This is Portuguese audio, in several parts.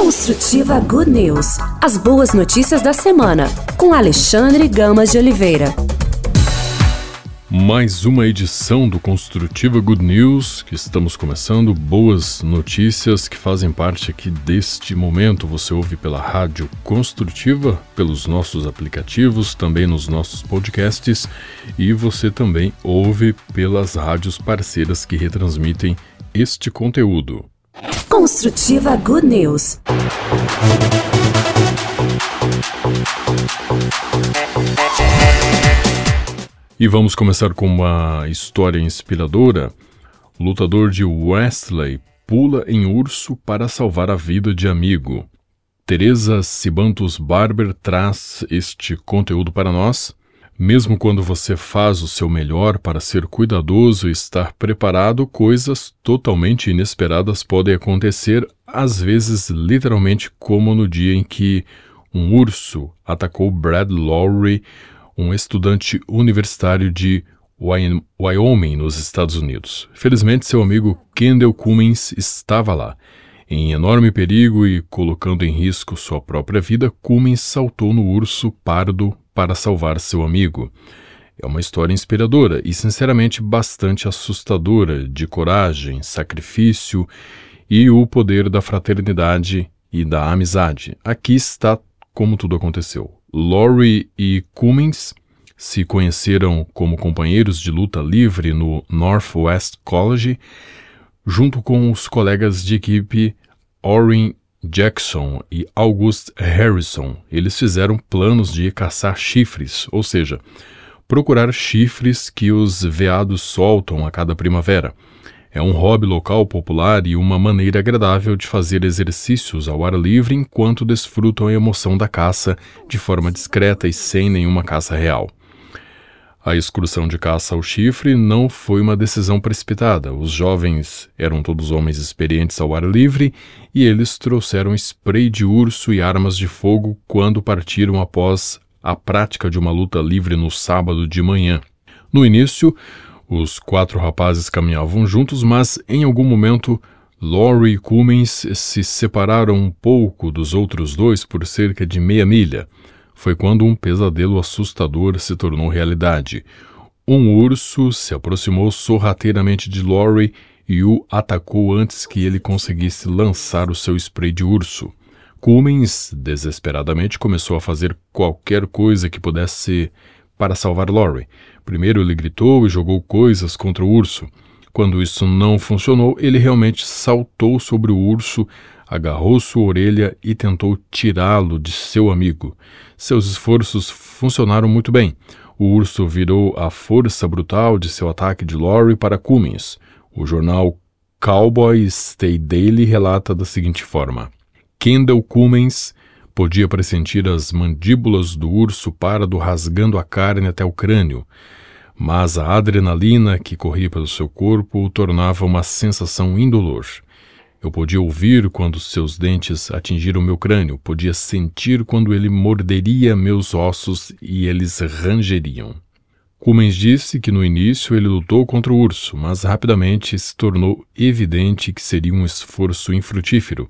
Construtiva Good News. As boas notícias da semana, com Alexandre Gamas de Oliveira. Mais uma edição do Construtiva Good News que estamos começando. Boas notícias que fazem parte aqui deste momento. Você ouve pela Rádio Construtiva, pelos nossos aplicativos, também nos nossos podcasts e você também ouve pelas rádios parceiras que retransmitem este conteúdo. Construtiva Good News. E vamos começar com uma história inspiradora. O lutador de Westley pula em urso para salvar a vida de amigo. Teresa Sibantos Barber traz este conteúdo para nós. Mesmo quando você faz o seu melhor para ser cuidadoso e estar preparado, coisas totalmente inesperadas podem acontecer, às vezes literalmente como no dia em que um urso atacou Brad Lowry, um estudante universitário de Wyoming, nos Estados Unidos. Felizmente, seu amigo Kendall Cummins estava lá. Em enorme perigo e colocando em risco sua própria vida, Cummins saltou no urso pardo para salvar seu amigo. É uma história inspiradora e, sinceramente, bastante assustadora de coragem, sacrifício e o poder da fraternidade e da amizade. Aqui está como tudo aconteceu. Laurie e Cummings se conheceram como companheiros de luta livre no Northwest College, junto com os colegas de equipe Orrin Jackson e August Harrison, eles fizeram planos de caçar chifres, ou seja, procurar chifres que os veados soltam a cada primavera. É um hobby local popular e uma maneira agradável de fazer exercícios ao ar livre enquanto desfrutam a emoção da caça de forma discreta e sem nenhuma caça real. A excursão de caça ao chifre não foi uma decisão precipitada. Os jovens eram todos homens experientes ao ar livre e eles trouxeram spray de urso e armas de fogo quando partiram após a prática de uma luta livre no sábado de manhã. No início, os quatro rapazes caminhavam juntos, mas em algum momento Laurie e Cummins se separaram um pouco dos outros dois por cerca de meia milha foi quando um pesadelo assustador se tornou realidade. Um urso se aproximou sorrateiramente de Laurie e o atacou antes que ele conseguisse lançar o seu spray de urso. Cummins, desesperadamente, começou a fazer qualquer coisa que pudesse para salvar Laurie. Primeiro ele gritou e jogou coisas contra o urso. Quando isso não funcionou, ele realmente saltou sobre o urso, agarrou sua orelha e tentou tirá-lo de seu amigo. Seus esforços funcionaram muito bem. O urso virou a força brutal de seu ataque de Lori para Cummins. O jornal Cowboy State Daily relata da seguinte forma: Kendall Cummins podia pressentir as mandíbulas do urso pardo rasgando a carne até o crânio, mas a adrenalina que corria pelo seu corpo o tornava uma sensação indolor. Eu podia ouvir quando seus dentes atingiram meu crânio, podia sentir quando ele morderia meus ossos e eles rangeriam. Cummins disse que no início ele lutou contra o urso, mas rapidamente se tornou evidente que seria um esforço infrutífero.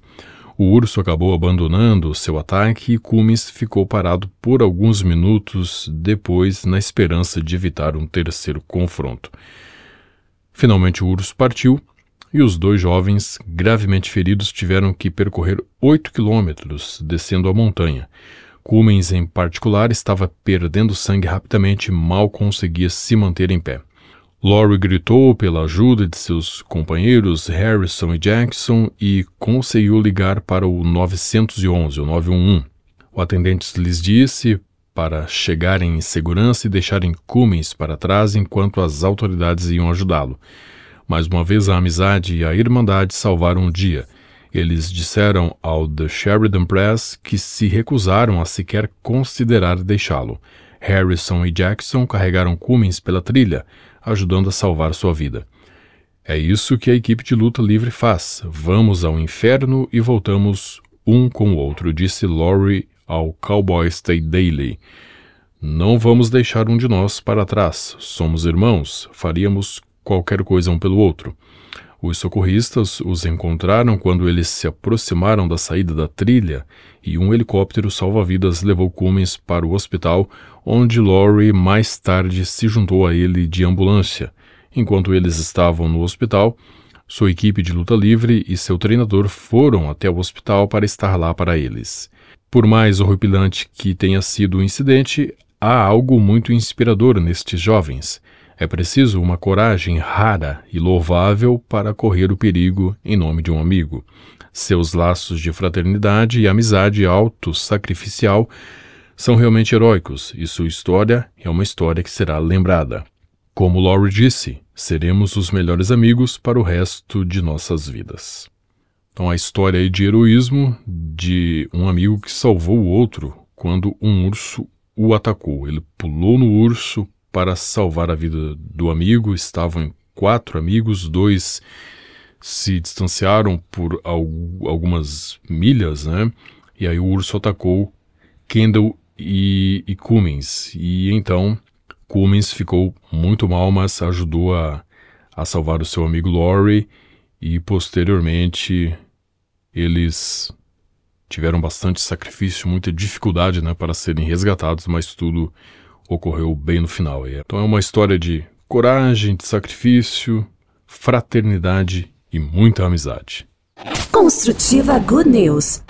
O urso acabou abandonando seu ataque e Cummins ficou parado por alguns minutos depois, na esperança de evitar um terceiro confronto. Finalmente o urso partiu e os dois jovens, gravemente feridos, tiveram que percorrer oito quilômetros descendo a montanha. Cummins, em particular, estava perdendo sangue rapidamente e mal conseguia se manter em pé. Laurie gritou pela ajuda de seus companheiros Harrison e Jackson e conseguiu ligar para o 911, o 911. O atendente lhes disse para chegarem em segurança e deixarem Cummins para trás enquanto as autoridades iam ajudá-lo. Mais uma vez, a amizade e a irmandade salvaram o dia. Eles disseram ao The Sheridan Press que se recusaram a sequer considerar deixá-lo. Harrison e Jackson carregaram Cummins pela trilha, ajudando a salvar sua vida. É isso que a equipe de luta livre faz. Vamos ao inferno e voltamos um com o outro, disse Laurie ao Cowboy State Daily. Não vamos deixar um de nós para trás. Somos irmãos. Faríamos qualquer coisa um pelo outro. Os socorristas os encontraram quando eles se aproximaram da saída da trilha e um helicóptero salva-vidas levou Cummins para o hospital, onde Laurie mais tarde se juntou a ele de ambulância. Enquanto eles estavam no hospital, sua equipe de luta livre e seu treinador foram até o hospital para estar lá para eles. Por mais horripilante que tenha sido o incidente, há algo muito inspirador nestes jovens. É preciso uma coragem rara e louvável para correr o perigo em nome de um amigo. Seus laços de fraternidade e amizade auto-sacrificial são realmente heróicos e sua história é uma história que será lembrada. Como Laurie disse, seremos os melhores amigos para o resto de nossas vidas. Então, a história de heroísmo de um amigo que salvou o outro quando um urso o atacou. Ele pulou no urso, para salvar a vida do amigo. Estavam quatro amigos, dois se distanciaram por algumas milhas, né? E aí o urso atacou Kendall e, e Cummins. E então Cummins ficou muito mal, mas ajudou a, a salvar o seu amigo Laurie. E posteriormente eles tiveram bastante sacrifício, muita dificuldade né, para serem resgatados, mas tudo ocorreu bem no final. Então é uma história de coragem, de sacrifício, fraternidade e muita amizade. Construtiva Good News.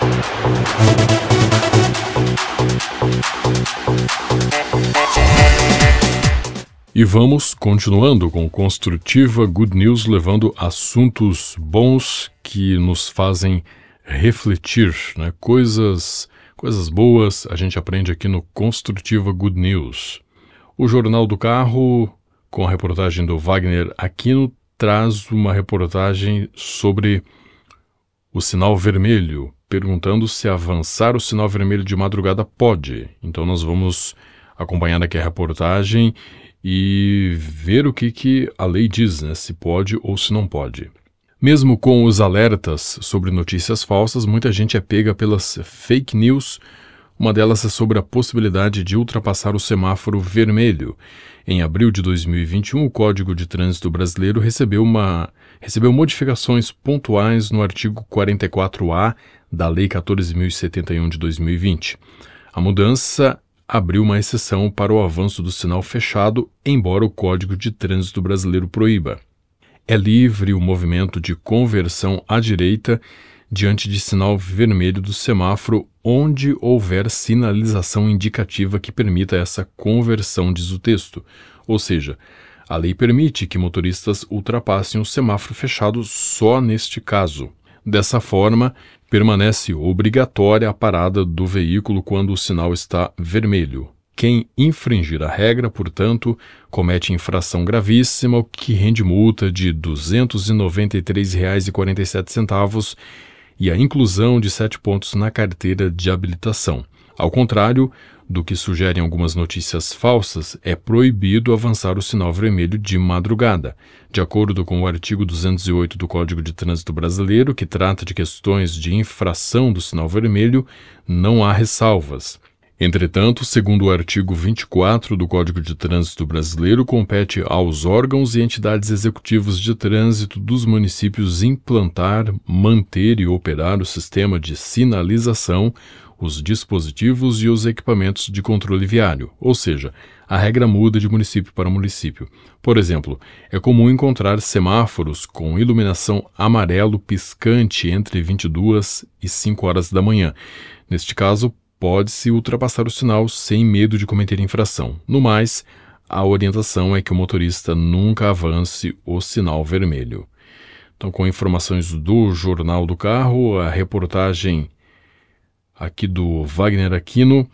E vamos continuando com Construtiva Good News, levando assuntos bons que nos fazem refletir, né? coisas Coisas boas a gente aprende aqui no Construtiva Good News. O Jornal do Carro, com a reportagem do Wagner Aquino, traz uma reportagem sobre o sinal vermelho, perguntando se avançar o sinal vermelho de madrugada pode. Então nós vamos acompanhar aqui a reportagem e ver o que, que a lei diz, né? se pode ou se não pode. Mesmo com os alertas sobre notícias falsas, muita gente é pega pelas fake news. Uma delas é sobre a possibilidade de ultrapassar o semáforo vermelho. Em abril de 2021, o Código de Trânsito Brasileiro recebeu, uma, recebeu modificações pontuais no artigo 44A da Lei 14.071 de 2020. A mudança abriu uma exceção para o avanço do sinal fechado, embora o Código de Trânsito Brasileiro proíba. É livre o movimento de conversão à direita diante de sinal vermelho do semáforo onde houver sinalização indicativa que permita essa conversão, diz o texto. Ou seja, a lei permite que motoristas ultrapassem o semáforo fechado só neste caso. Dessa forma, permanece obrigatória a parada do veículo quando o sinal está vermelho. Quem infringir a regra, portanto, comete infração gravíssima, o que rende multa de R$ 293,47 e a inclusão de sete pontos na carteira de habilitação. Ao contrário do que sugerem algumas notícias falsas, é proibido avançar o sinal vermelho de madrugada. De acordo com o artigo 208 do Código de Trânsito Brasileiro, que trata de questões de infração do sinal vermelho, não há ressalvas. Entretanto, segundo o artigo 24 do Código de Trânsito Brasileiro, compete aos órgãos e entidades executivos de trânsito dos municípios implantar, manter e operar o sistema de sinalização, os dispositivos e os equipamentos de controle viário, ou seja, a regra muda de município para município. Por exemplo, é comum encontrar semáforos com iluminação amarelo piscante entre 22 e 5 horas da manhã. Neste caso, pode-se ultrapassar o sinal sem medo de cometer infração. No mais, a orientação é que o motorista nunca avance o sinal vermelho. Então, com informações do Jornal do Carro, a reportagem aqui do Wagner Aquino.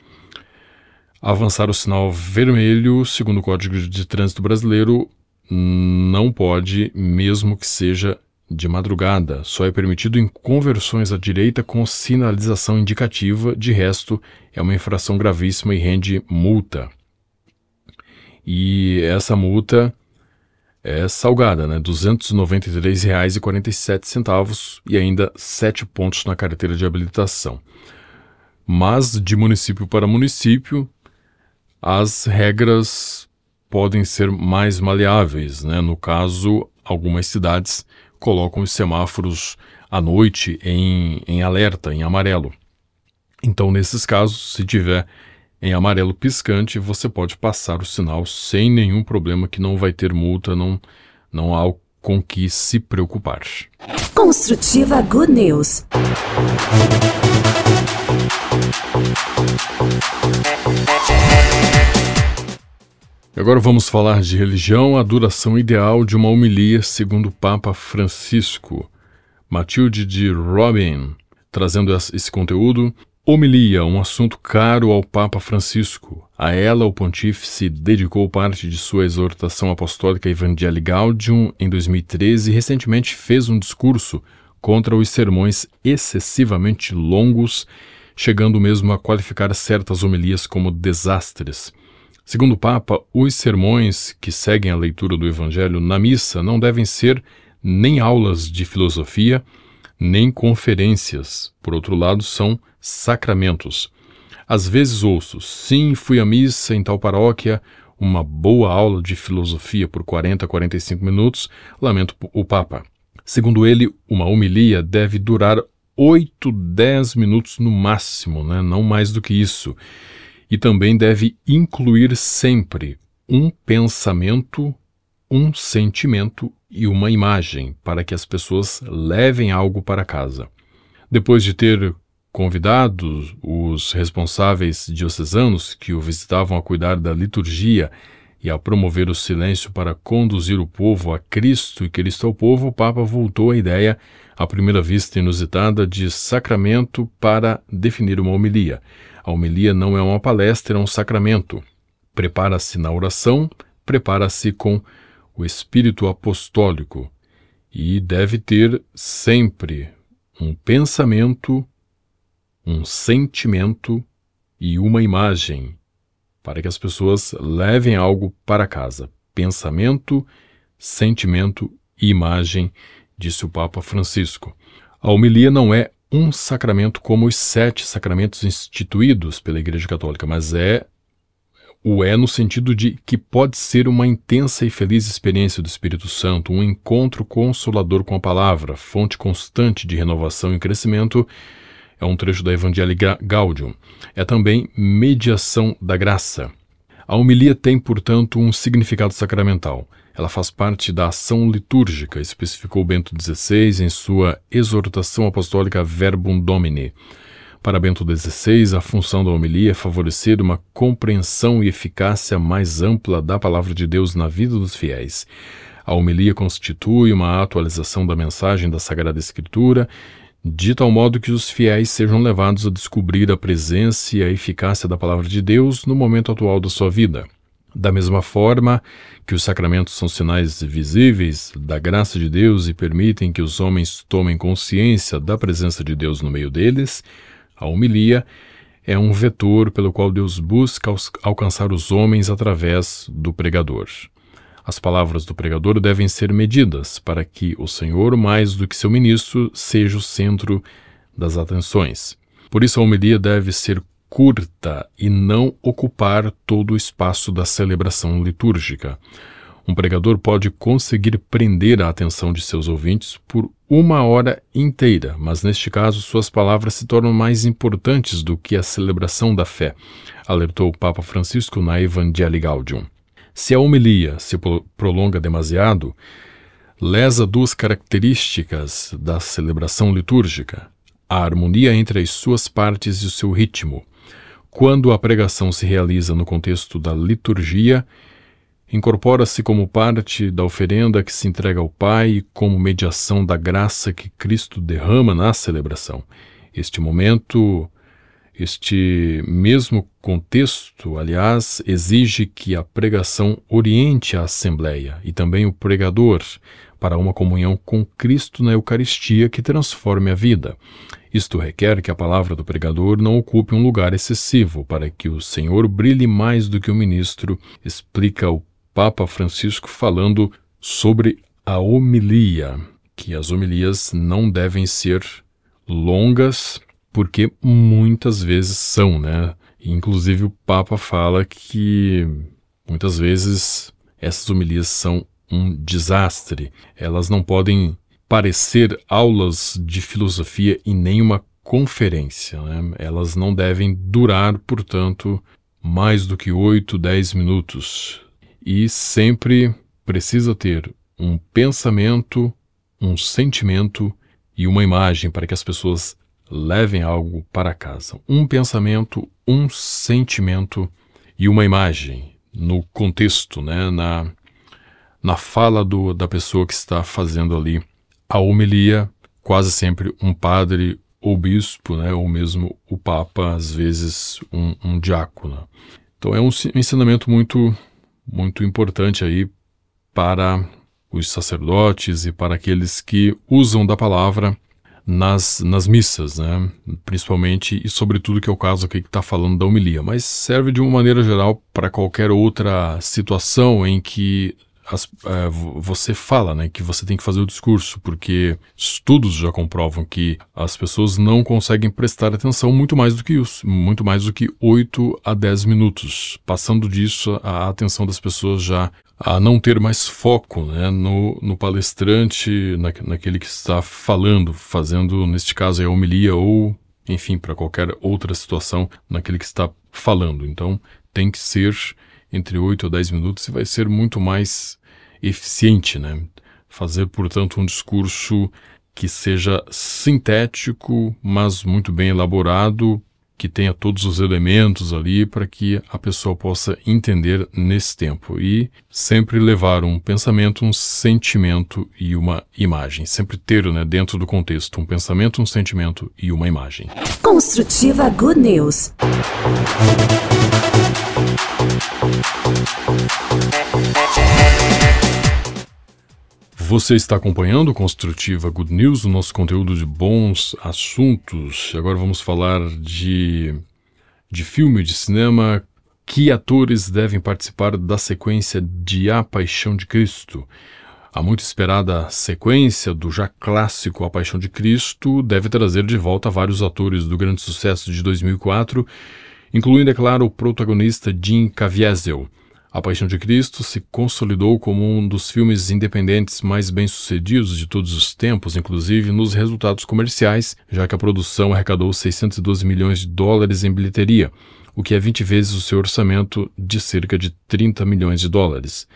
Avançar o sinal vermelho, segundo o Código de Trânsito Brasileiro, não pode, mesmo que seja de madrugada. Só é permitido em conversões à direita com sinalização indicativa, de resto, é uma infração gravíssima e rende multa. E essa multa é salgada, né? R$ 293,47 e ainda 7 pontos na carteira de habilitação. Mas de município para município, as regras podem ser mais maleáveis, né? No caso, algumas cidades colocam os semáforos à noite em, em alerta, em amarelo. Então, nesses casos, se tiver em amarelo piscante, você pode passar o sinal sem nenhum problema, que não vai ter multa, não, não há com que se preocupar. Construtiva Good News. Agora vamos falar de religião, a duração ideal de uma homilia segundo o Papa Francisco. Matilde de Robin, trazendo esse conteúdo, Homilia, um assunto caro ao Papa Francisco. A ela, o pontífice dedicou parte de sua exortação apostólica Evangelii Gaudium em 2013 e recentemente fez um discurso contra os sermões excessivamente longos, chegando mesmo a qualificar certas homilias como desastres. Segundo o Papa, os sermões que seguem a leitura do Evangelho na missa não devem ser nem aulas de filosofia, nem conferências. Por outro lado, são sacramentos. Às vezes ouço, sim, fui à missa em tal paróquia, uma boa aula de filosofia por 40, 45 minutos, lamento o Papa. Segundo ele, uma homilia deve durar 8, 10 minutos no máximo, né? não mais do que isso. E também deve incluir sempre um pensamento, um sentimento e uma imagem, para que as pessoas levem algo para casa. Depois de ter convidados os responsáveis diocesanos que o visitavam a cuidar da liturgia e a promover o silêncio para conduzir o povo a Cristo e Cristo ao povo, o Papa voltou à ideia, à primeira vista inusitada, de sacramento para definir uma homilia. A homilia não é uma palestra, é um sacramento. Prepara-se na oração, prepara-se com o espírito apostólico e deve ter sempre um pensamento, um sentimento e uma imagem para que as pessoas levem algo para casa. Pensamento, sentimento e imagem, disse o Papa Francisco. A homilia não é um sacramento como os sete sacramentos instituídos pela Igreja Católica, mas é o é no sentido de que pode ser uma intensa e feliz experiência do Espírito Santo, um encontro consolador com a palavra, fonte constante de renovação e crescimento. É um trecho da Evangelii Gaudium. É também mediação da graça. A homilia tem, portanto, um significado sacramental. Ela faz parte da ação litúrgica, especificou Bento XVI em sua exortação apostólica Verbum Domini. Para Bento XVI, a função da homilia é favorecer uma compreensão e eficácia mais ampla da palavra de Deus na vida dos fiéis. A homilia constitui uma atualização da mensagem da Sagrada Escritura, de tal modo que os fiéis sejam levados a descobrir a presença e a eficácia da palavra de Deus no momento atual da sua vida. Da mesma forma que os sacramentos são sinais visíveis da graça de Deus e permitem que os homens tomem consciência da presença de Deus no meio deles, a homilia é um vetor pelo qual Deus busca alcançar os homens através do pregador. As palavras do pregador devem ser medidas para que o Senhor, mais do que seu ministro, seja o centro das atenções. Por isso, a homilia deve ser curta e não ocupar todo o espaço da celebração litúrgica. Um pregador pode conseguir prender a atenção de seus ouvintes por uma hora inteira, mas neste caso suas palavras se tornam mais importantes do que a celebração da fé, alertou o Papa Francisco na Evangelii Gaudium. Se a homilia se prolonga demasiado, lesa duas características da celebração litúrgica: a harmonia entre as suas partes e o seu ritmo. Quando a pregação se realiza no contexto da liturgia, incorpora-se como parte da oferenda que se entrega ao Pai como mediação da graça que Cristo derrama na celebração. Este momento, este mesmo contexto, aliás, exige que a pregação oriente a Assembleia e também o pregador para uma comunhão com Cristo na Eucaristia que transforme a vida. Isto requer que a palavra do pregador não ocupe um lugar excessivo, para que o Senhor brilhe mais do que o ministro, explica o Papa Francisco falando sobre a homilia, que as homilias não devem ser longas, porque muitas vezes são, né? Inclusive o Papa fala que muitas vezes essas homilias são um desastre. Elas não podem parecer aulas de filosofia e nenhuma conferência. Né? Elas não devem durar, portanto, mais do que 8, 10 minutos. E sempre precisa ter um pensamento, um sentimento e uma imagem para que as pessoas levem algo para casa. Um pensamento, um sentimento e uma imagem no contexto, né, na, na fala do, da pessoa que está fazendo ali a homilia, quase sempre um padre ou bispo, né, ou mesmo o papa, às vezes um, um diácono. Então é um ensinamento muito, muito importante aí para os sacerdotes e para aqueles que usam da palavra nas, nas missas, né? principalmente e sobretudo que é o caso aqui que está falando da homilia, mas serve de uma maneira geral para qualquer outra situação em que as, é, você fala, né, que você tem que fazer o discurso, porque estudos já comprovam que as pessoas não conseguem prestar atenção muito mais do que isso, muito mais do que 8 a 10 minutos. Passando disso, a atenção das pessoas já a não ter mais foco né, no, no palestrante, na, naquele que está falando, fazendo, neste caso, a homilia ou, enfim, para qualquer outra situação, naquele que está falando. Então, tem que ser entre 8 a 10 minutos e vai ser muito mais eficiente, né? Fazer, portanto, um discurso que seja sintético, mas muito bem elaborado, que tenha todos os elementos ali para que a pessoa possa entender nesse tempo e sempre levar um pensamento, um sentimento e uma imagem, sempre ter, né, dentro do contexto, um pensamento, um sentimento e uma imagem. Construtiva Good News. Você está acompanhando Construtiva Good News, o nosso conteúdo de bons assuntos. Agora vamos falar de, de filme, de cinema. Que atores devem participar da sequência de A Paixão de Cristo? A muito esperada sequência do já clássico A Paixão de Cristo deve trazer de volta vários atores do grande sucesso de 2004, incluindo, é claro, o protagonista Jim Caviezel. A Paixão de Cristo se consolidou como um dos filmes independentes mais bem-sucedidos de todos os tempos, inclusive nos resultados comerciais, já que a produção arrecadou 612 milhões de dólares em bilheteria, o que é 20 vezes o seu orçamento de cerca de 30 milhões de dólares.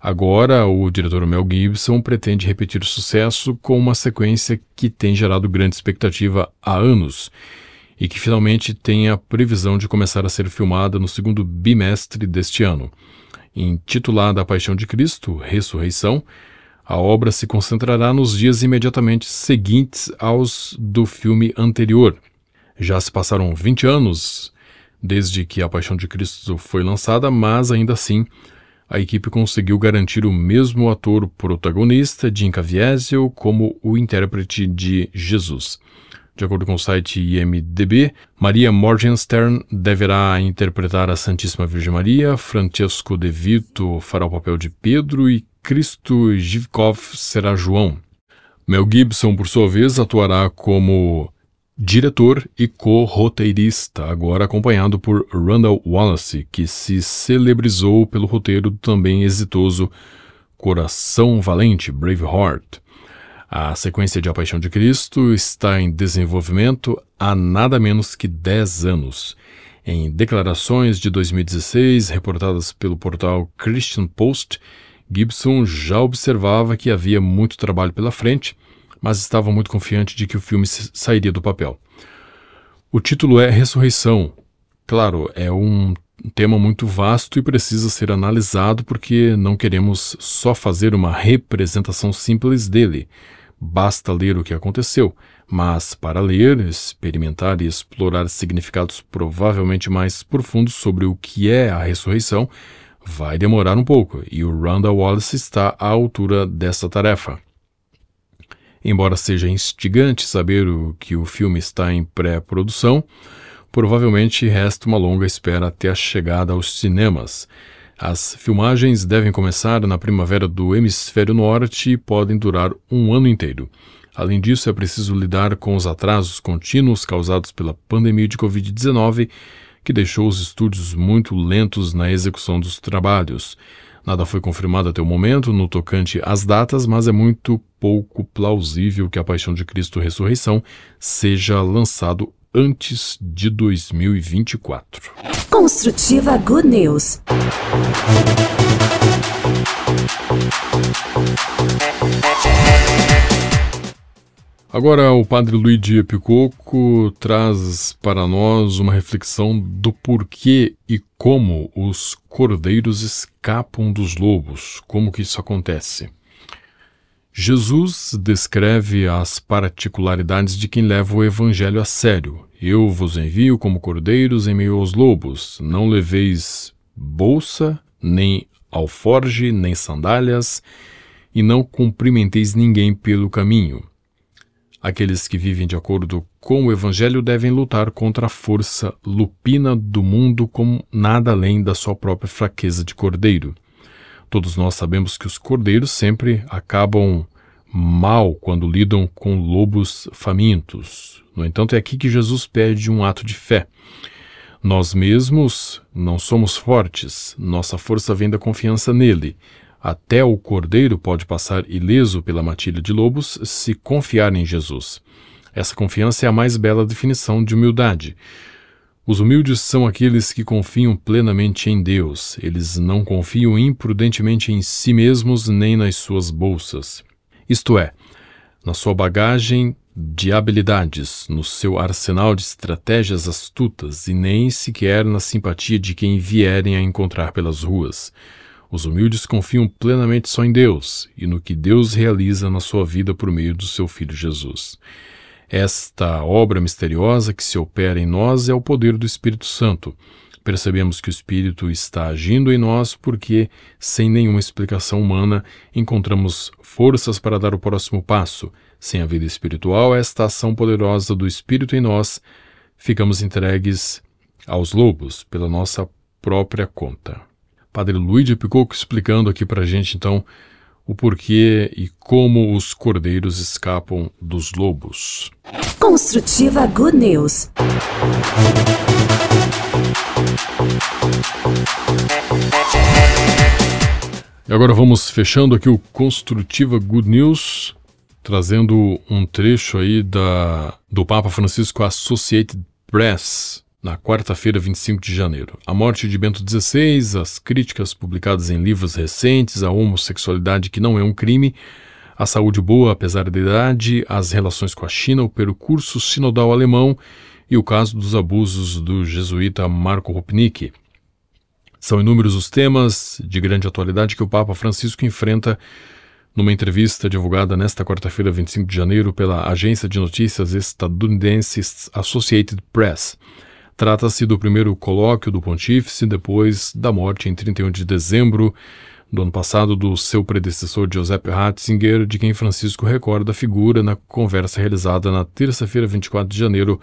Agora, o diretor Mel Gibson pretende repetir o sucesso com uma sequência que tem gerado grande expectativa há anos e que finalmente tem a previsão de começar a ser filmada no segundo bimestre deste ano. Intitulada A Paixão de Cristo, Ressurreição, a obra se concentrará nos dias imediatamente seguintes aos do filme anterior. Já se passaram 20 anos desde que A Paixão de Cristo foi lançada, mas ainda assim a equipe conseguiu garantir o mesmo ator protagonista, Jim Caviezel, como o intérprete de Jesus. De acordo com o site IMDB, Maria Morgenstern deverá interpretar a Santíssima Virgem Maria, Francesco De Vito fará o papel de Pedro e Cristo Zhivkov será João. Mel Gibson, por sua vez, atuará como diretor e co-roteirista, agora acompanhado por Randall Wallace, que se celebrizou pelo roteiro do também exitoso Coração Valente, Braveheart. A sequência de A Paixão de Cristo está em desenvolvimento há nada menos que 10 anos. Em declarações de 2016, reportadas pelo portal Christian Post, Gibson já observava que havia muito trabalho pela frente, mas estava muito confiante de que o filme sairia do papel. O título é Ressurreição. Claro, é um tema muito vasto e precisa ser analisado porque não queremos só fazer uma representação simples dele. Basta ler o que aconteceu, mas para ler, experimentar e explorar significados provavelmente mais profundos sobre o que é a ressurreição, vai demorar um pouco, e o Randall Wallace está à altura dessa tarefa. Embora seja instigante saber o que o filme está em pré-produção, provavelmente resta uma longa espera até a chegada aos cinemas. As filmagens devem começar na primavera do hemisfério norte e podem durar um ano inteiro. Além disso, é preciso lidar com os atrasos contínuos causados pela pandemia de Covid-19, que deixou os estúdios muito lentos na execução dos trabalhos. Nada foi confirmado até o momento no tocante às datas, mas é muito pouco plausível que a Paixão de Cristo Ressurreição seja lançado antes de 2024. Construtiva Good News. Agora, o padre Luigi Picoco traz para nós uma reflexão do porquê e como os cordeiros escapam dos lobos, como que isso acontece. Jesus descreve as particularidades de quem leva o evangelho a sério. Eu vos envio como cordeiros em meio aos lobos. Não leveis bolsa, nem alforge, nem sandálias, e não cumprimenteis ninguém pelo caminho. Aqueles que vivem de acordo com o Evangelho devem lutar contra a força lupina do mundo com nada além da sua própria fraqueza de cordeiro. Todos nós sabemos que os cordeiros sempre acabam mal quando lidam com lobos famintos. No entanto, é aqui que Jesus pede um ato de fé. Nós mesmos não somos fortes, nossa força vem da confiança nele. Até o cordeiro pode passar ileso pela matilha de lobos se confiar em Jesus. Essa confiança é a mais bela definição de humildade. Os humildes são aqueles que confiam plenamente em Deus. Eles não confiam imprudentemente em si mesmos nem nas suas bolsas. Isto é, na sua bagagem de habilidades, no seu arsenal de estratégias astutas e nem sequer na simpatia de quem vierem a encontrar pelas ruas. Os humildes confiam plenamente só em Deus e no que Deus realiza na sua vida por meio do seu Filho Jesus. Esta obra misteriosa que se opera em nós é o poder do Espírito Santo. Percebemos que o Espírito está agindo em nós porque, sem nenhuma explicação humana, encontramos forças para dar o próximo passo. Sem a vida espiritual, esta ação poderosa do Espírito em nós, ficamos entregues aos lobos pela nossa própria conta. Padre Luigi Picoco explicando aqui para a gente, então, o porquê e como os cordeiros escapam dos lobos. Construtiva Good News. E agora vamos fechando aqui o Construtiva Good News, trazendo um trecho aí da, do Papa Francisco Associated Press, na quarta-feira, 25 de janeiro. A morte de Bento XVI, as críticas publicadas em livros recentes, a homossexualidade que não é um crime, a saúde boa apesar da idade, as relações com a China, o percurso sinodal alemão e o caso dos abusos do jesuíta Marco Rupnik. São inúmeros os temas de grande atualidade que o Papa Francisco enfrenta numa entrevista divulgada nesta quarta-feira, 25 de janeiro, pela agência de notícias estadunidense Associated Press. Trata-se do primeiro colóquio do pontífice depois da morte em 31 de dezembro do ano passado do seu predecessor Joseph Ratzinger, de quem Francisco recorda a figura na conversa realizada na terça-feira, 24 de janeiro,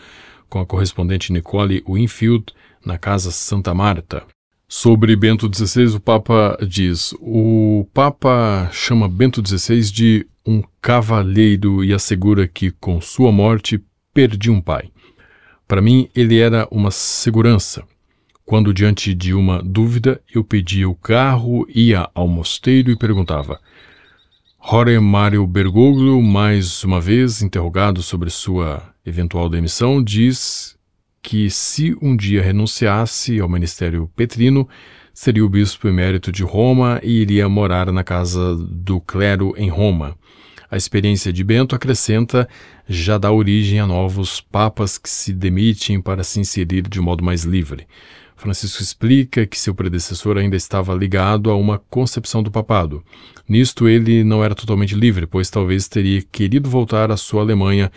com a correspondente Nicole Winfield, na Casa Santa Marta. Sobre Bento XVI, o Papa diz: O Papa chama Bento XVI de um cavalheiro e assegura que, com sua morte, perdi um pai. Para mim, ele era uma segurança. Quando, diante de uma dúvida, eu pedia o carro, ia ao mosteiro e perguntava. Jorge Mário Bergoglio, mais uma vez interrogado sobre sua eventual demissão, diz que se um dia renunciasse ao ministério petrino, seria o bispo emérito de Roma e iria morar na casa do clero em Roma. A experiência de Bento, acrescenta, já dá origem a novos papas que se demitem para se inserir de modo mais livre. Francisco explica que seu predecessor ainda estava ligado a uma concepção do papado. Nisto ele não era totalmente livre, pois talvez teria querido voltar à sua Alemanha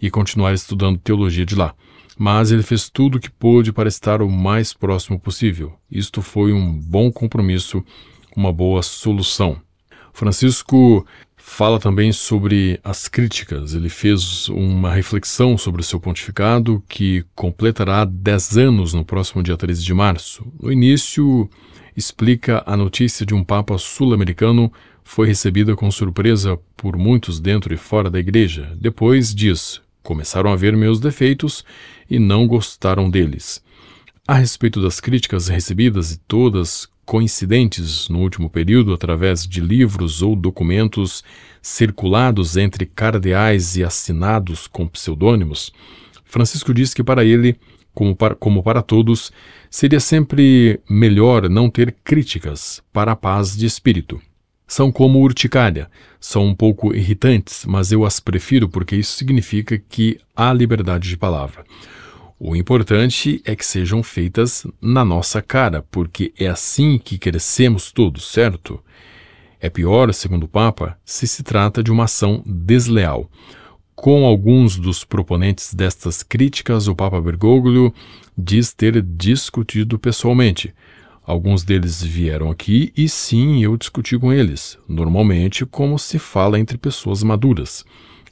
e continuar estudando teologia de lá. Mas ele fez tudo o que pôde para estar o mais próximo possível. Isto foi um bom compromisso, uma boa solução. Francisco fala também sobre as críticas. Ele fez uma reflexão sobre o seu pontificado que completará 10 anos no próximo dia 13 de março. No início, explica a notícia de um Papa sul-americano foi recebida com surpresa por muitos dentro e fora da igreja. Depois diz: começaram a ver meus defeitos e não gostaram deles. A respeito das críticas recebidas e todas coincidentes no último período através de livros ou documentos circulados entre cardeais e assinados com pseudônimos, Francisco diz que para ele, como para, como para todos, seria sempre melhor não ter críticas para a paz de espírito. São como urticária, são um pouco irritantes, mas eu as prefiro porque isso significa que há liberdade de palavra. O importante é que sejam feitas na nossa cara, porque é assim que crescemos todos, certo? É pior, segundo o Papa, se se trata de uma ação desleal. Com alguns dos proponentes destas críticas, o Papa Bergoglio diz ter discutido pessoalmente. Alguns deles vieram aqui e sim, eu discuti com eles, normalmente como se fala entre pessoas maduras.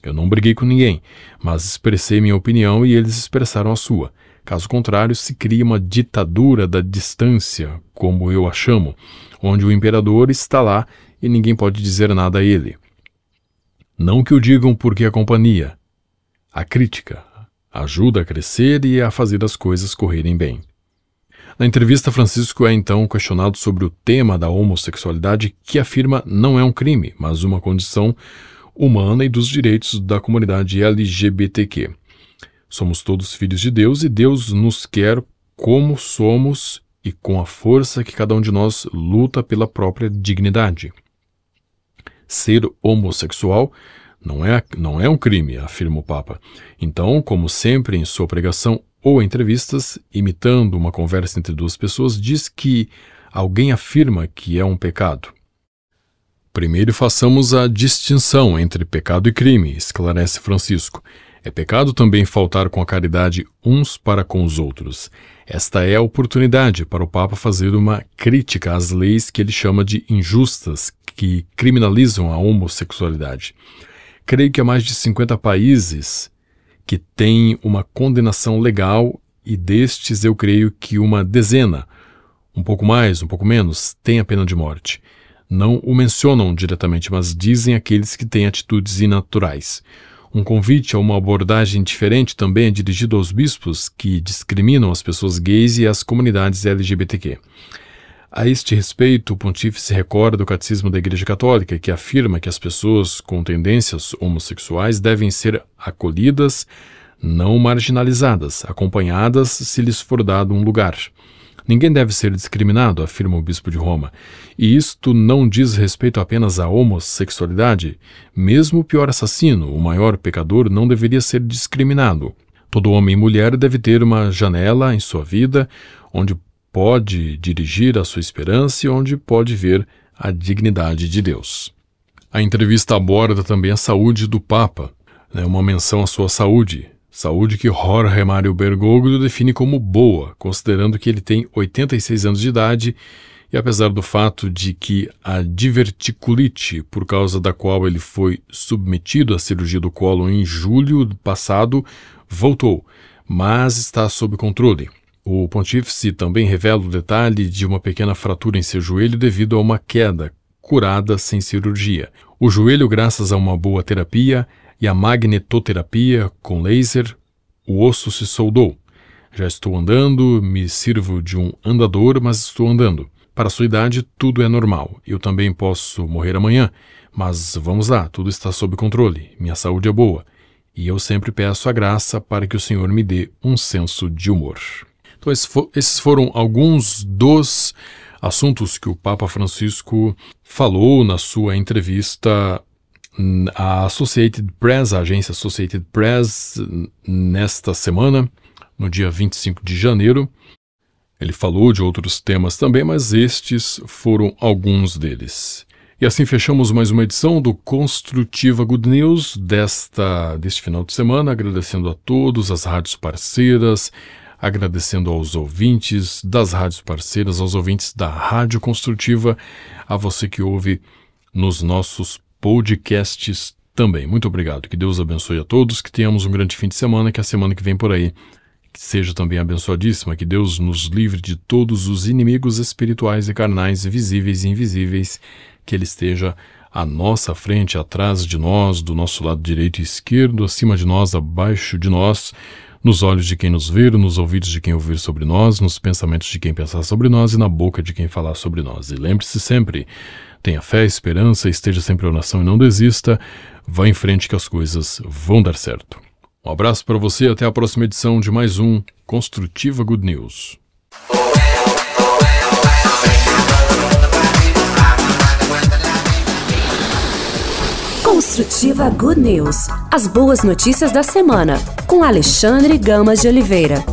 Eu não briguei com ninguém, mas expressei minha opinião e eles expressaram a sua. Caso contrário, se cria uma ditadura da distância, como eu a chamo, onde o imperador está lá e ninguém pode dizer nada a ele. Não que o digam porque a companhia, a crítica, ajuda a crescer e a fazer as coisas correrem bem. Na entrevista, Francisco é então questionado sobre o tema da homossexualidade, que afirma não é um crime, mas uma condição humana e dos direitos da comunidade LGBTQ. Somos todos filhos de Deus e Deus nos quer como somos e com a força que cada um de nós luta pela própria dignidade. Ser homossexual não é, não é um crime, afirma o Papa. Então, como sempre em sua pregação, ou entrevistas, imitando uma conversa entre duas pessoas, diz que alguém afirma que é um pecado. Primeiro façamos a distinção entre pecado e crime, esclarece Francisco. É pecado também faltar com a caridade uns para com os outros. Esta é a oportunidade para o Papa fazer uma crítica às leis que ele chama de injustas, que criminalizam a homossexualidade. Creio que há mais de 50 países que tem uma condenação legal e destes eu creio que uma dezena, um pouco mais, um pouco menos, tem a pena de morte. Não o mencionam diretamente, mas dizem aqueles que têm atitudes inaturais. Um convite a uma abordagem diferente também é dirigido aos bispos que discriminam as pessoas gays e as comunidades LGBTQ. A este respeito, o pontífice recorda o catecismo da Igreja Católica, que afirma que as pessoas com tendências homossexuais devem ser acolhidas, não marginalizadas, acompanhadas se lhes for dado um lugar. Ninguém deve ser discriminado, afirma o bispo de Roma. E isto não diz respeito apenas à homossexualidade. Mesmo o pior assassino, o maior pecador, não deveria ser discriminado. Todo homem e mulher deve ter uma janela em sua vida onde pode dirigir a sua esperança e onde pode ver a dignidade de Deus. A entrevista aborda também a saúde do Papa, né, uma menção à sua saúde, saúde que Jorge Mário Bergoglio define como boa, considerando que ele tem 86 anos de idade e apesar do fato de que a diverticulite, por causa da qual ele foi submetido à cirurgia do colo em julho passado, voltou, mas está sob controle. O pontífice também revela o detalhe de uma pequena fratura em seu joelho devido a uma queda, curada sem cirurgia. O joelho, graças a uma boa terapia e a magnetoterapia com laser, o osso se soldou. Já estou andando, me sirvo de um andador, mas estou andando. Para sua idade, tudo é normal. Eu também posso morrer amanhã, mas vamos lá, tudo está sob controle. Minha saúde é boa. E eu sempre peço a graça para que o Senhor me dê um senso de humor. Então, esses foram alguns dos assuntos que o Papa Francisco falou na sua entrevista à Associated Press, a agência Associated Press, nesta semana, no dia 25 de janeiro. Ele falou de outros temas também, mas estes foram alguns deles. E assim fechamos mais uma edição do Construtiva Good News desta, deste final de semana, agradecendo a todos as rádios parceiras, agradecendo aos ouvintes das rádios parceiras, aos ouvintes da Rádio Construtiva, a você que ouve nos nossos podcasts também. Muito obrigado. Que Deus abençoe a todos, que tenhamos um grande fim de semana, que a semana que vem por aí que seja também abençoadíssima, que Deus nos livre de todos os inimigos espirituais e carnais, visíveis e invisíveis, que Ele esteja à nossa frente, atrás de nós, do nosso lado direito e esquerdo, acima de nós, abaixo de nós, nos olhos de quem nos vê, nos ouvidos de quem ouvir sobre nós, nos pensamentos de quem pensar sobre nós e na boca de quem falar sobre nós. E lembre-se sempre, tenha fé, esperança, esteja sempre em oração e não desista, vá em frente que as coisas vão dar certo. Um abraço para você e até a próxima edição de mais um Construtiva Good News. Construtiva Good News. As boas notícias da semana, com Alexandre Gamas de Oliveira.